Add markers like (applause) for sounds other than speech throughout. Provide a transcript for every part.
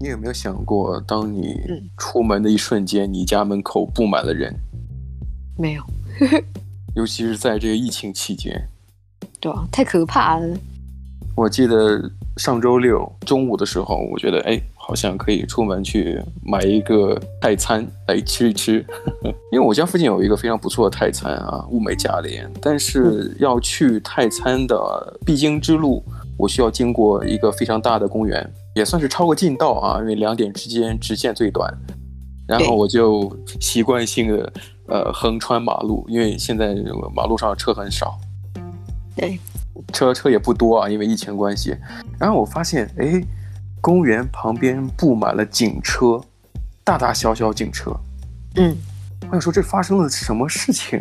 你有没有想过，当你出门的一瞬间，你家门口布满了人？没有，尤其是在这个疫情期间。对啊，太可怕了。我记得上周六中午的时候，我觉得哎，好像可以出门去买一个泰餐来吃一吃，(laughs) 因为我家附近有一个非常不错的泰餐啊，物美价廉。但是要去泰餐的必经之路，我需要经过一个非常大的公园，也算是超个近道啊，因为两点之间直线最短。然后我就习惯性的呃横穿马路，因为现在马路上车很少。对。车车也不多啊，因为疫情关系。然后我发现，哎，公园旁边布满了警车，大大小小警车。嗯，我想说这发生了什么事情？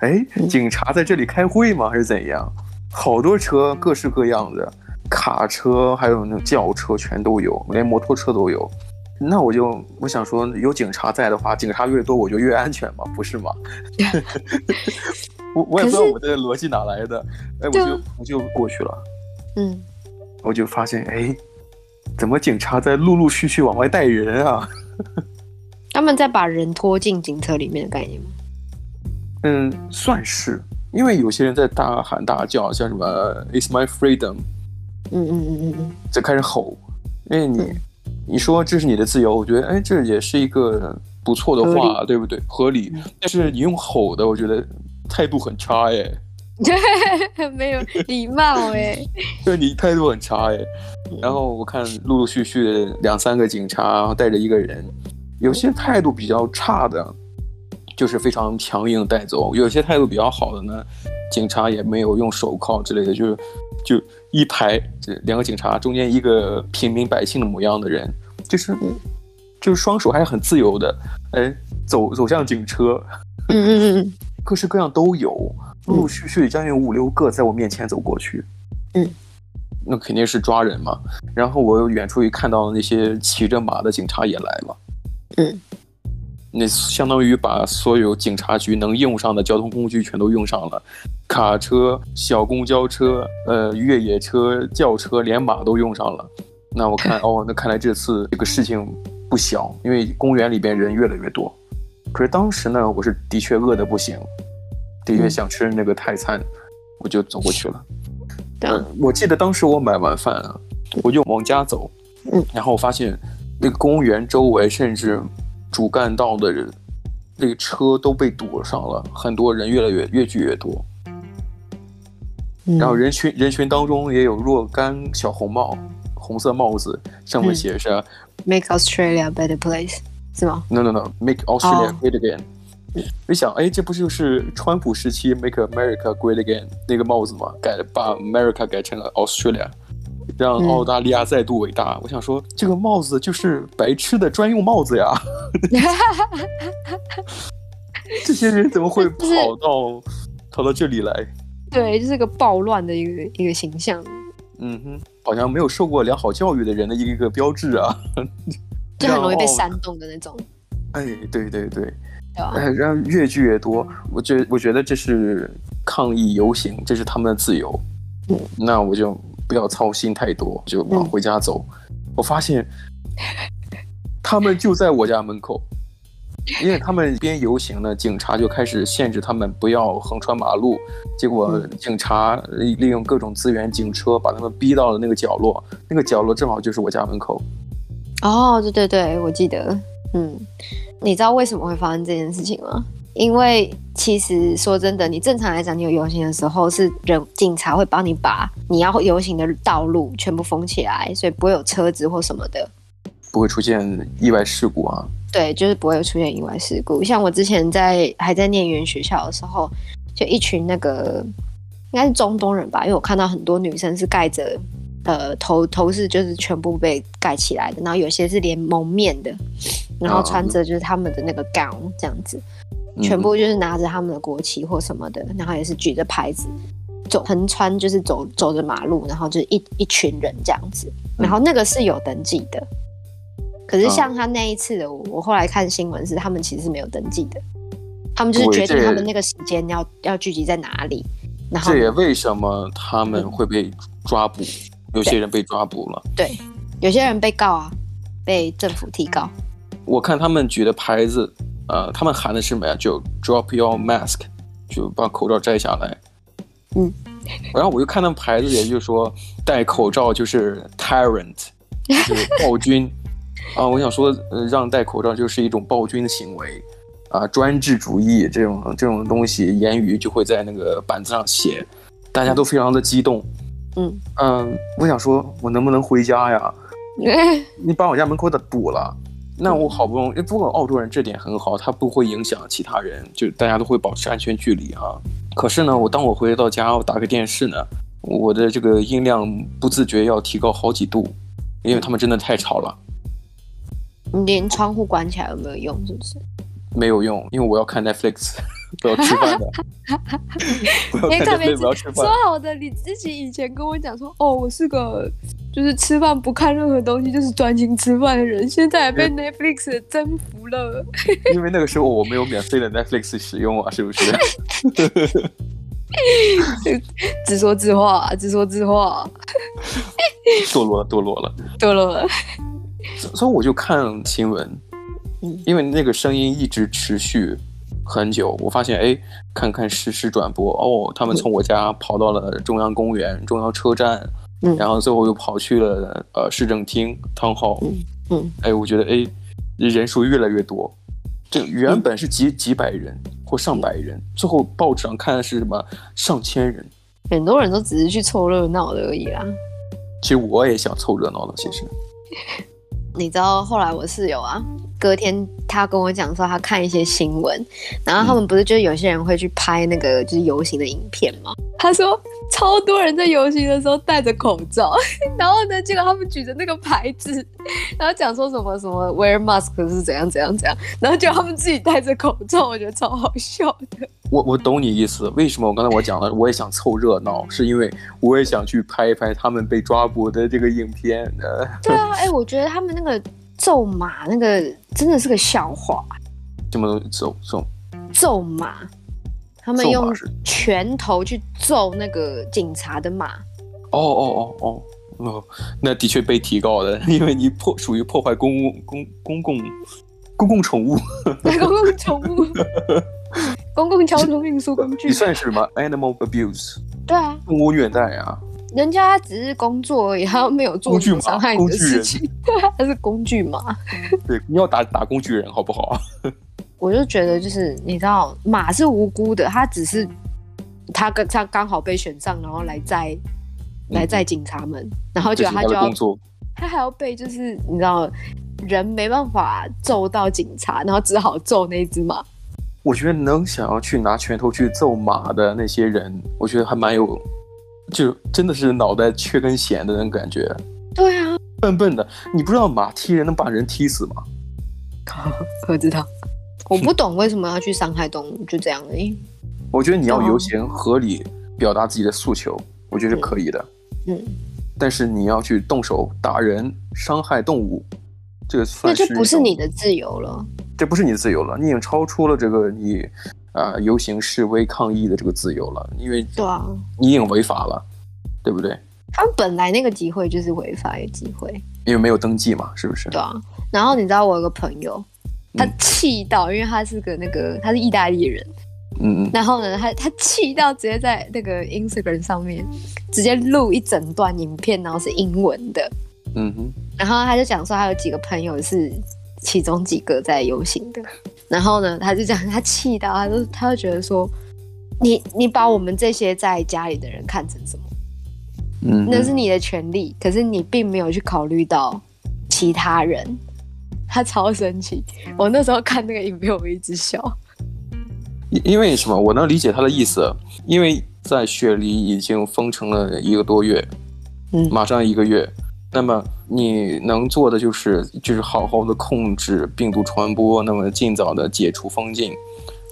哎，警察在这里开会吗？还是怎样？好多车，各式各样的卡车，还有那种轿车，全都有，连摩托车都有。那我就我想说，有警察在的话，警察越多，我就越安全嘛，(laughs) 不是吗？(laughs) 我我也不知道我这个逻辑哪来的，哎，我就我就过去了，嗯，我就发现，哎，怎么警察在陆陆续续往外带人啊？(laughs) 他们在把人拖进警车里面的概念吗？嗯，算是，因为有些人在大喊大叫，像什么 "It's my freedom"，嗯嗯嗯嗯嗯，在开始吼，因为你、嗯、你说这是你的自由，我觉得，哎，这也是一个不错的话，对不对？合理，但是你用吼的，我觉得。态度很差耶，对，(laughs) 没有礼貌哎，(laughs) 对你态度很差哎。然后我看陆陆续续两三个警察，然后带着一个人，有些态度比较差的，就是非常强硬带走；有些态度比较好的呢，警察也没有用手铐之类的，就是就一排这两个警察中间一个平民百姓的模样的人，就是就是双手还是很自由的，哎，走走向警车，嗯嗯嗯。(laughs) 各式各样都有，陆陆续续将近五六个在我面前走过去，嗯，那肯定是抓人嘛。然后我远处一看到那些骑着马的警察也来了，嗯，那相当于把所有警察局能用上的交通工具全都用上了，卡车、小公交车、呃越野车、轿车，连马都用上了。那我看 (laughs) 哦，那看来这次这个事情不小，因为公园里边人越来越多。可是当时呢，我是的确饿得不行，的确想吃那个泰餐，嗯、我就走过去了。但、嗯、我记得当时我买完饭啊，我就往家走，嗯，然后我发现那个公园周围甚至主干道的人，那个车都被堵上了，很多人越来越越聚越多。嗯、然后人群人群当中也有若干小红帽，红色帽子，上面写着、嗯、“Make Australia a Better Place”。是吗？No No No，Make Australia Great Again。你想，哎，这不就是川普时期 Make America Great Again 那个帽子吗？改把 America 改成了 Australia，让澳大利亚再度伟大。嗯、我想说，这个帽子就是白痴的专用帽子呀！这些人怎么会跑到跑到这里来？对，就是个暴乱的一个一个形象。嗯哼，好像没有受过良好教育的人的一个一个标志啊。就很容易被煽动的那种，哎，对对对，对吧？然后越聚越多，我觉我觉得这是抗议游行，这是他们的自由，嗯，那我就不要操心太多，就往回家走。嗯、我发现他们就在我家门口，因为他们边游行呢，警察就开始限制他们不要横穿马路，结果警察利用各种资源，警车把他们逼到了那个角落，那个角落正好就是我家门口。哦，对对对，我记得，嗯，你知道为什么会发生这件事情吗？因为其实说真的，你正常来讲，你有游行的时候，是人警察会帮你把你要游行的道路全部封起来，所以不会有车子或什么的，不会出现意外事故啊。对，就是不会出现意外事故。像我之前在还在念语言学校的时候，就一群那个应该是中东人吧，因为我看到很多女生是盖着。呃，头头饰就是全部被盖起来的，然后有些是连蒙面的，然后穿着就是他们的那个 gown 这样子，嗯、全部就是拿着他们的国旗或什么的，然后也是举着牌子走横穿，就是走走着马路，然后就是一一群人这样子，然后那个是有登记的，可是像他那一次的，我我后来看新闻是他们其实是没有登记的，他们就是决定他们那个时间要要聚集在哪里，然后这也为什么他们会被抓捕。有些人被抓捕了，对，有些人被告啊，被政府提告。我看他们举的牌子，呃，他们喊的是什么呀？就 “Drop your mask”，就把口罩摘下来。嗯，(laughs) 然后我就看他们牌子，也就是说戴口罩就是 tyrant，就是暴君啊。我想说，呃，让戴口罩就是一种暴君的行为啊，专制主义这种这种东西，言语就会在那个板子上写，大家都非常的激动。嗯嗯，我想说，我能不能回家呀？(laughs) 你把我家门口的堵了，那我好不容易，不过澳洲人这点很好，他不会影响其他人，就大家都会保持安全距离啊。可是呢，我当我回到家，我打开电视呢，我的这个音量不自觉要提高好几度，因为他们真的太吵了。你连窗户关起来有没有用？是不是？没有用，因为我要看 Netflix。(laughs) 不要吃饭的，(laughs) 你特别说好的，你自己以前跟我讲说，哦，我是个就是吃饭不看任何东西，就是专心吃饭的人，现在被 Netflix 征服了。因为那个时候我没有免费的 Netflix 使用啊，是不是？(laughs) 自说自话，自说自话，堕落了，堕落了，堕落了。所以我就看新闻，因为那个声音一直持续。很久，我发现，哎，看看实时转播，哦，他们从我家跑到了中央公园、中央车站，嗯，然后最后又跑去了呃市政厅 Town Hall，嗯嗯，哎，我觉得，哎，人数越来越多，这原本是几几百人或上百人，最后报纸上看的是什么上千人，很多人都只是去凑热闹的而已啦。其实我也想凑热闹的，其实。你知道后来我室友啊，隔天他跟我讲说他看一些新闻，然后他们不是就有些人会去拍那个就是游行的影片吗？他说超多人在游行的时候戴着口罩，(laughs) 然后呢，结果他们举着那个牌子，然后讲说什么什么 wear mask 是怎样怎样怎样，然后就他们自己戴着口罩，我觉得超好笑的。我我懂你意思，为什么我刚才我讲了，我也想凑热闹，(laughs) 是因为我也想去拍一拍他们被抓捕的这个影片。呃，对啊，哎，我觉得他们那个咒骂那个真的是个笑话。什么东西咒咒？咒马，他们用拳头去揍那个警察的马。哦哦哦哦哦，那的确被提高了，(laughs) 因为你破属于破坏公共公公共公共宠物。公共宠物。(laughs) (laughs) 公共交通运输工具，你算是什么？Animal abuse？对啊，动物虐待啊！人家只是工作而已，他没有做伤害你的事情。(laughs) 他是工具嘛。对，你要打打工具人好不好？(laughs) 我就觉得，就是你知道，马是无辜的，他只是他跟他刚好被选上，然后来载、嗯、来载警察们，然后就他就要他，他还要被就是你知道，人没办法揍到警察，然后只好揍那只马。我觉得能想要去拿拳头去揍马的那些人，我觉得还蛮有，就真的是脑袋缺根弦的那种感觉。对啊，笨笨的，你不知道马踢人能把人踢死吗？我知道，我不懂为什么要去伤害动物，就这样而已。我觉得你要游行合理表达自己的诉求，我觉得是可以的。嗯。嗯，但是你要去动手打人、伤害动物，这个算是那就不是你的自由了。这不是你的自由了，你已经超出了这个你啊、呃、游行示威抗议的这个自由了，因为对啊，你已经违法了，对不对？他们本来那个集会就是违法的集会，因为没有登记嘛，是不是？对啊。然后你知道我有个朋友，他气到，嗯、因为他是个那个他是意大利人，嗯嗯。然后呢，他他气到直接在那个 Instagram 上面直接录一整段影片，然后是英文的，嗯哼。然后他就讲说，他有几个朋友是。其中几个在游行的，然后呢，他就这样，他气到，他就他就觉得说，你你把我们这些在家里的人看成什么？嗯，那是你的权利，可是你并没有去考虑到其他人，他超生气。我那时候看那个影片，我一直笑。因因为什么？我能理解他的意思，因为在雪梨已经封城了一个多月，嗯，马上一个月。那么你能做的就是就是好好的控制病毒传播，那么尽早的解除封禁。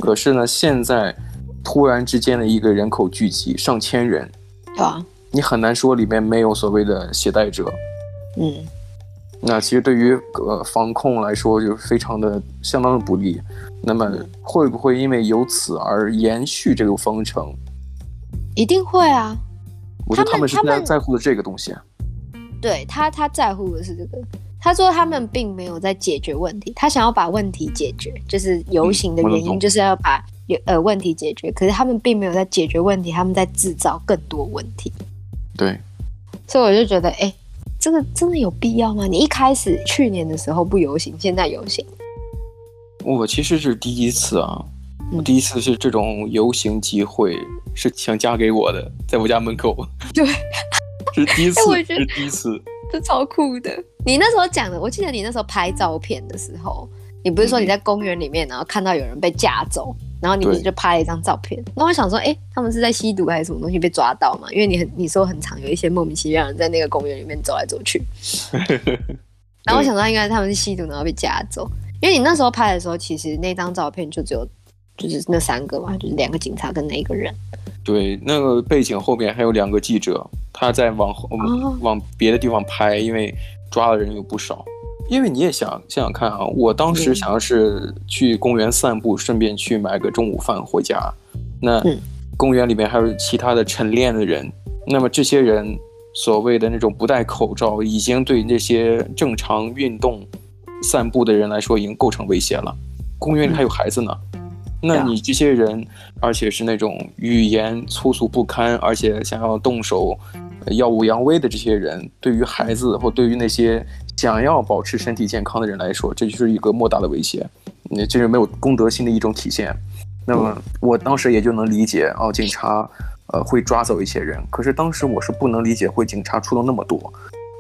可是呢，现在突然之间的一个人口聚集上千人，对啊，你很难说里面没有所谓的携带者。嗯，那其实对于呃防控来说就非常的相当的不利。那么会不会因为由此而延续这个封城？一定会啊。我觉得他们是在在乎的这个东西啊。对他，他在乎的是这个，他说他们并没有在解决问题，他想要把问题解决，就是游行的原因就是要把有呃问题解决。可是他们并没有在解决问题，他们在制造更多问题。对，所以我就觉得，哎，这个真的有必要吗？你一开始去年的时候不游行，现在游行。我其实是第一次啊，我第一次是这种游行集会，是想嫁给我的，在我家门口。对，是第一次，是第一次。这超酷的！你那时候讲的，我记得你那时候拍照片的时候，你不是说你在公园里面，然后看到有人被架走，然后你不是就拍了一张照片？那我想说，哎，他们是在吸毒还是什么东西被抓到嘛？因为你很你说很常有一些莫名其妙的人在那个公园里面走来走去，(laughs) 然后我想说应该他们是吸毒然后被架走，因为你那时候拍的时候，其实那张照片就只有就是那三个嘛，就是两个警察跟那一个人。对，那个背景后面还有两个记者，他在往后、哦、往别的地方拍，因为抓的人有不少。因为你也想想想看啊，我当时想的是去公园散步，顺便去买个中午饭回家。那公园里面还有其他的晨练的人，那么这些人所谓的那种不戴口罩，已经对那些正常运动、散步的人来说已经构成威胁了。公园里还有孩子呢。那你这些人，而且是那种语言粗俗不堪，而且想要动手耀武扬威的这些人，对于孩子或对于那些想要保持身体健康的人来说，这就是一个莫大的威胁。你这是没有公德心的一种体现。那么我当时也就能理解哦，警察呃会抓走一些人，可是当时我是不能理解会警察出动那么多，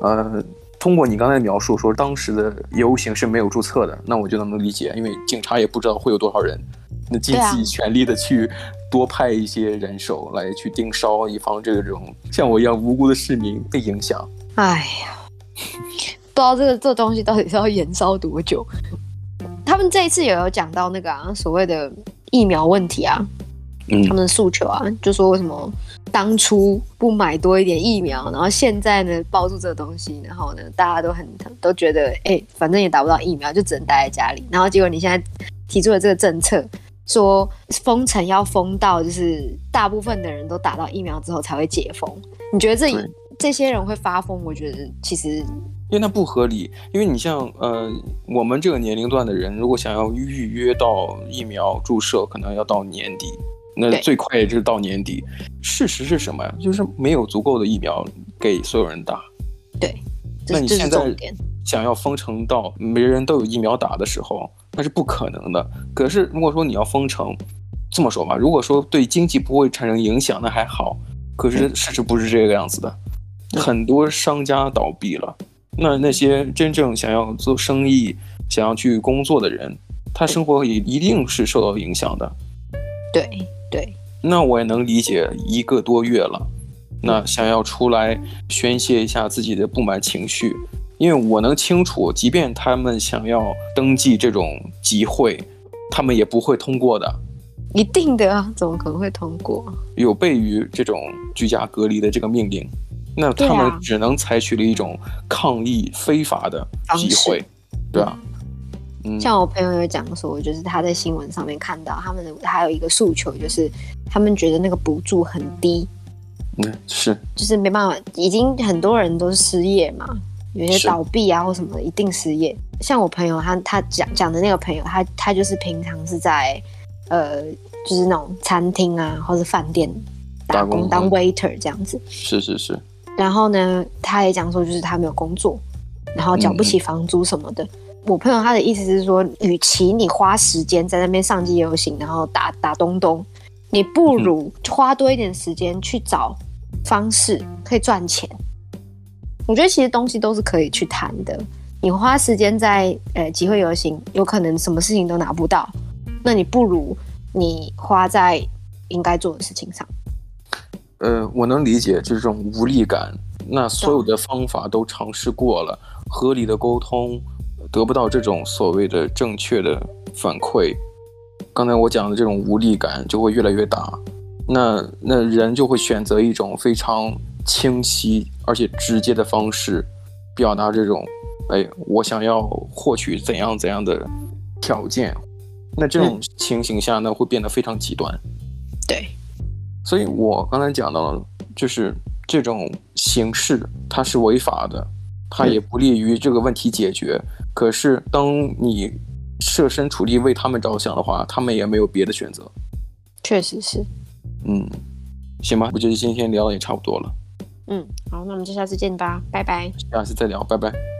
呃。通过你刚才的描述说，当时的游行是没有注册的，那我就能理解，因为警察也不知道会有多少人，那尽自己全力的去多派一些人手来去盯梢，以防这种像我一样无辜的市民被影响。哎呀，不知道这个这东西到底是要延烧多久？他们这一次也有讲到那个啊，所谓的疫苗问题啊。嗯，他们的诉求啊，就说为什么当初不买多一点疫苗，然后现在呢抱住这个东西，然后呢大家都很都觉得，哎、欸，反正也打不到疫苗，就只能待在家里。然后结果你现在提出了这个政策，说封城要封到就是大部分的人都打到疫苗之后才会解封。你觉得这这些人会发疯？我觉得其实因为那不合理，因为你像呃我们这个年龄段的人，如果想要预约到疫苗注射，可能要到年底。那最快也就是到年底。事实是什么呀？就是没有足够的疫苗给所有人打。对，那你现在想要封城到每人都有疫苗打的时候，那是不可能的。可是如果说你要封城，这么说吧，如果说对经济不会产生影响，那还好。可是事实不是这个样子的，很多商家倒闭了。那那些真正想要做生意、想要去工作的人，他生活也一定是受到影响的。对。对，那我也能理解，一个多月了，那想要出来宣泄一下自己的不满情绪，因为我能清楚，即便他们想要登记这种集会，他们也不会通过的。一定的啊，怎么可能会通过？有悖于这种居家隔离的这个命令，那他们只能采取了一种抗议非法的集会，对吧？像我朋友有讲说，就是他在新闻上面看到他们的还有一个诉求，就是他们觉得那个补助很低，嗯，是，就是没办法，已经很多人都是失业嘛，有些倒闭啊或什么的，一定失业。像我朋友他他讲讲的那个朋友，他他就是平常是在呃，就是那种餐厅啊或者饭店打工当 waiter 这样子，是是是。然后呢，他也讲说，就是他没有工作，然后缴不起房租什么的。嗯我朋友他的意思是说，与其你花时间在那边上街游行，然后打打东东，你不如花多一点时间去找方式可以赚钱。我觉得其实东西都是可以去谈的。你花时间在呃集会游行，有可能什么事情都拿不到，那你不如你花在应该做的事情上。呃，我能理解这种无力感。那所有的方法都尝试过了，合理的沟通。得不到这种所谓的正确的反馈，刚才我讲的这种无力感就会越来越大，那那人就会选择一种非常清晰而且直接的方式，表达这种，哎，我想要获取怎样怎样的条件，那这种情形下呢，会变得非常极端。对，所以我刚才讲到了，就是这种形式它是违法的。它也不利于这个问题解决。可是当你设身处地为他们着想的话，他们也没有别的选择。确实是。嗯，行吧，我觉得今天聊的也差不多了。嗯，好，那我们就下次见吧，拜拜。下次再聊，拜拜。